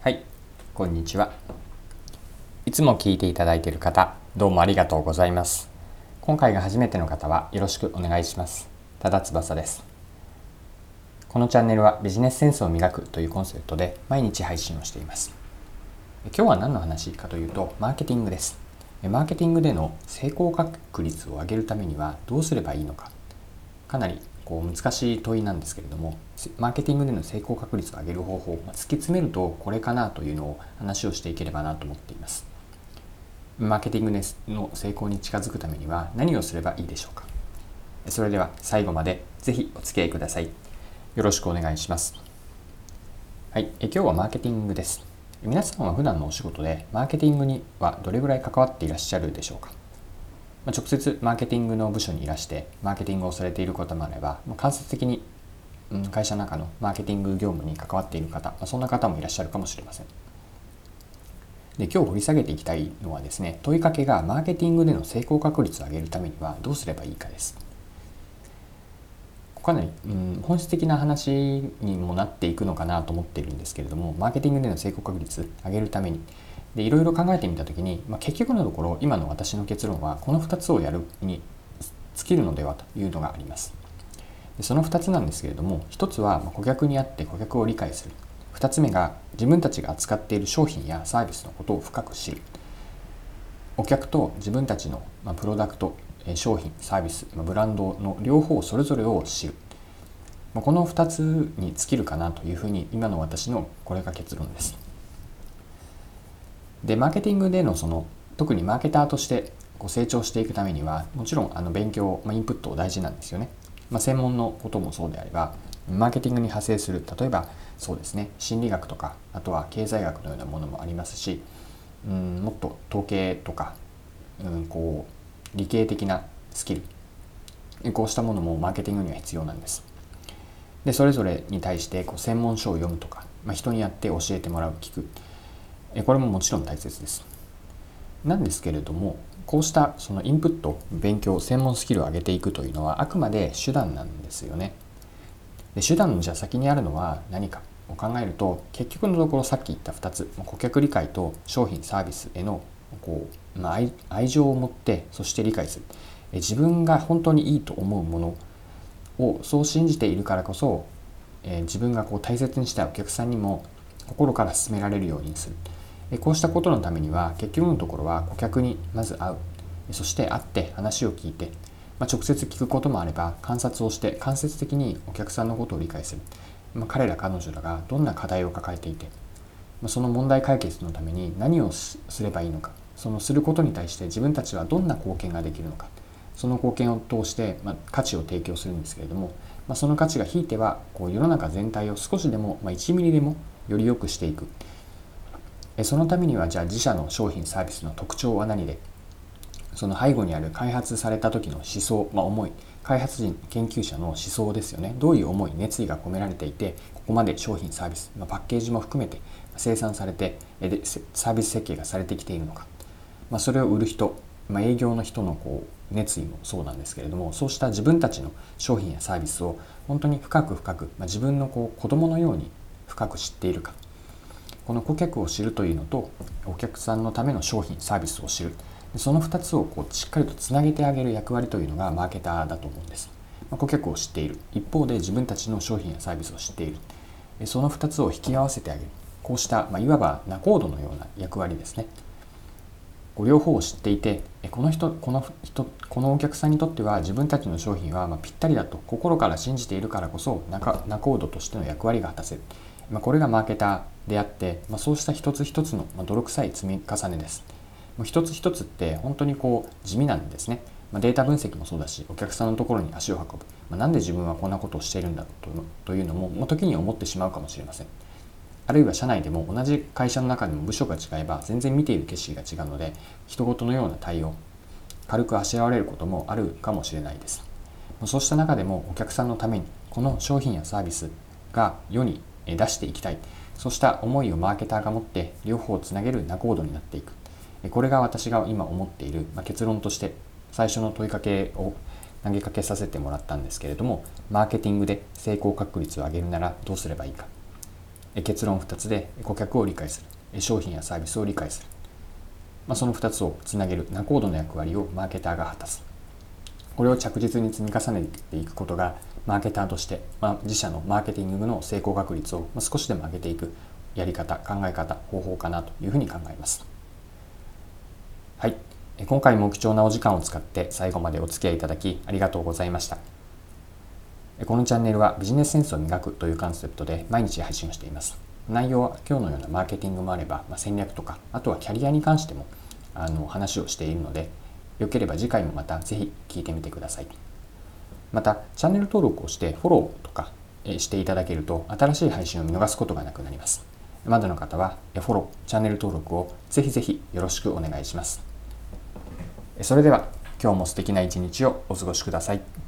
はい、こんにちは。いつも聞いていただいている方、どうもありがとうございます。今回が初めての方はよろしくお願いします。ただ翼です。このチャンネルはビジネスセンスを磨くというコンセプトで毎日配信をしています。今日は何の話かというと、マーケティングです。マーケティングでの成功確率を上げるためにはどうすればいいのか。かなりこう難しい問いなんですけれどもマーケティングでの成功確率を上げる方法、まあ、突き詰めるとこれかなというのを話をしていければなと思っています。マーケティングの成功に近づくためには何をすればいいでしょうか。それでは最後までぜひお付き合いください。よろしくお願いします。はい。え今日はマーケティングです。皆さんは普段のお仕事でマーケティングにはどれぐらい関わっていらっしゃるでしょうか。ま直接マーケティングの部署にいらしてマーケティングをされていることもあればま間接的に会社の中のマーケティング業務に関わっている方まそんな方もいらっしゃるかもしれません。で今日掘り下げていきたいのはですね問いかけがマーケティングでの成功確率を上げるためにはどうすればいいかです。かなり、うん、本質的な話にもなっていくのかなと思っているんですけれどもマーケティングでの成功確率上げるためにでいろいろ考えてみた時に、まあ、結局のところ今の私の結論はこの2つをやるに尽きるのではというのがあります。でその2つなんですけれども1つは顧客にあって顧客を理解する。2つ目が自分たちが扱っている商品やサービスのことを深く知る。お客と自分たちのプロダクト商品サービスブランドの両方それぞれを知る。この2つに尽きるかなというふうに今の私のこれが結論です。でマーケティングでのその特にマーケターとしてこう成長していくためにはもちろんあの勉強、まあ、インプット大事なんですよね、まあ、専門のこともそうであればマーケティングに派生する。例えばそうですね。心理学とかあとは経済学のようなものもありますしうんもっと統計とか、うん、こう理系的なスキルこうしたものもマーケティングには必要なんです。でそれぞれに対してこう専門書を読むとか、まあ、人にやって教えてもらう聞く。これももちろん大切です。なんですけれどもこうしたそのインプット勉強専門スキルを上げていくというのはあくまで手段なんですよね。で手段のじゃ先にあるのは何か。を考えると結局のところさっき言った2つ。顧客理解と商品サービスへのこう、まあ、愛情を持ってそして理解する。自分が本当にいいと思うものをそう信じているからこそ、え自分がこう大切にしたいお客さんにも心から勧められるようにする。こうしたことのためには結局のところは顧客にまず会う。そして会って話を聞いて、まあ、直接聞くこともあれば観察をして間接的にお客さんのことを理解する、まあ、彼ら彼女らがどんな課題を抱えていて、まあ、その問題解決のために何をすればいいのかそのすることに対して自分たちはどんな貢献ができるのかその貢献を通して、ま価値を提供するんですけれども、まその価値がひいてはこう世の中全体を少しでも、ま1ミリでもより良くしていく。そのためにはじゃあ自社の商品サービスの特徴は何で？その背後にある開発された時の思想、まあ、思い。開発人研究者の思想ですよね。どういう思い熱意が込められていてここまで商品サービス、まあ、パッケージも含めて生産されてでサービス設計がされてきているのか、まあ、それを売る人、まあ、営業の人のこう熱意もそうなんですけれどもそうした自分たちの商品やサービスを本当に深く深く、まあ、自分のこう子供のように深く知っているか。この顧客を知るというのとお客さんのための商品サービスを知る。その2つをこうしっかりとつなげてあげる役割というのがマーケターだと思うんです、ま、顧客を知っている。一方で自分たちの商品やサービスを知っている。その2つを引き合わせてあげる。こうした、ま、いわば仲人のような役割ですね。両方を知っていてこの人この人このお客さんにとっては自分たちの商品はまぴったりだと心から信じているからこそ仲人としての役割が果たせる、ま、これがマーケターであって、まあ、そうした一つ一つの、泥臭い積み重ねです。もう一つ一つって本当にこう地味なんですね、まあ、データ分析もそうだしお客さんのところに足を運ぶ、まあ、なんで自分はこんなことをしているんだろうとというのも、まあ、時に思ってしまうかもしれません。あるいは社内でも同じ会社の中でも部署が違えば全然見ている景色が違うので人事のような対応軽くあしらわれることもあるかもしれないです。そうした中でもお客さんのためにこの商品やサービスが世に出していきたい。そうした思いをマーケターが持って両方をつなげる仲人になっていく。これが私が今思っている、まあ、結論として最初の問いかけを投げかけさせてもらったんですけれどもマーケティングで成功確率を上げるならどうすればいいか。結論2つで顧客を理解する。商品やサービスを理解する、まあ、その2つをつなげる仲人の役割をマーケターが果たす。これを着実に積み重ねていくことがマーケターとして、まあ、自社のマーケティングの成功確率を少しでも上げていくやり方考え方方法かなというふうに考えます。はい。今回も貴重なお時間を使って最後までお付き合いいただきありがとうございました。このチャンネルはビジネスセンスを磨くというコンセプトで毎日配信をしています。内容は今日のようなマーケティングもあれば、まあ、戦略とかあとはキャリアに関してもあの話をしているのでよければ次回もまたぜひ聞いてみてください。またチャンネル登録をしてフォローとかしていただけると新しい配信を見逃すことがなくなりますまだの方はフォローチャンネル登録をぜひぜひよろしくお願いしますそれでは今日も素敵な一日をお過ごしください。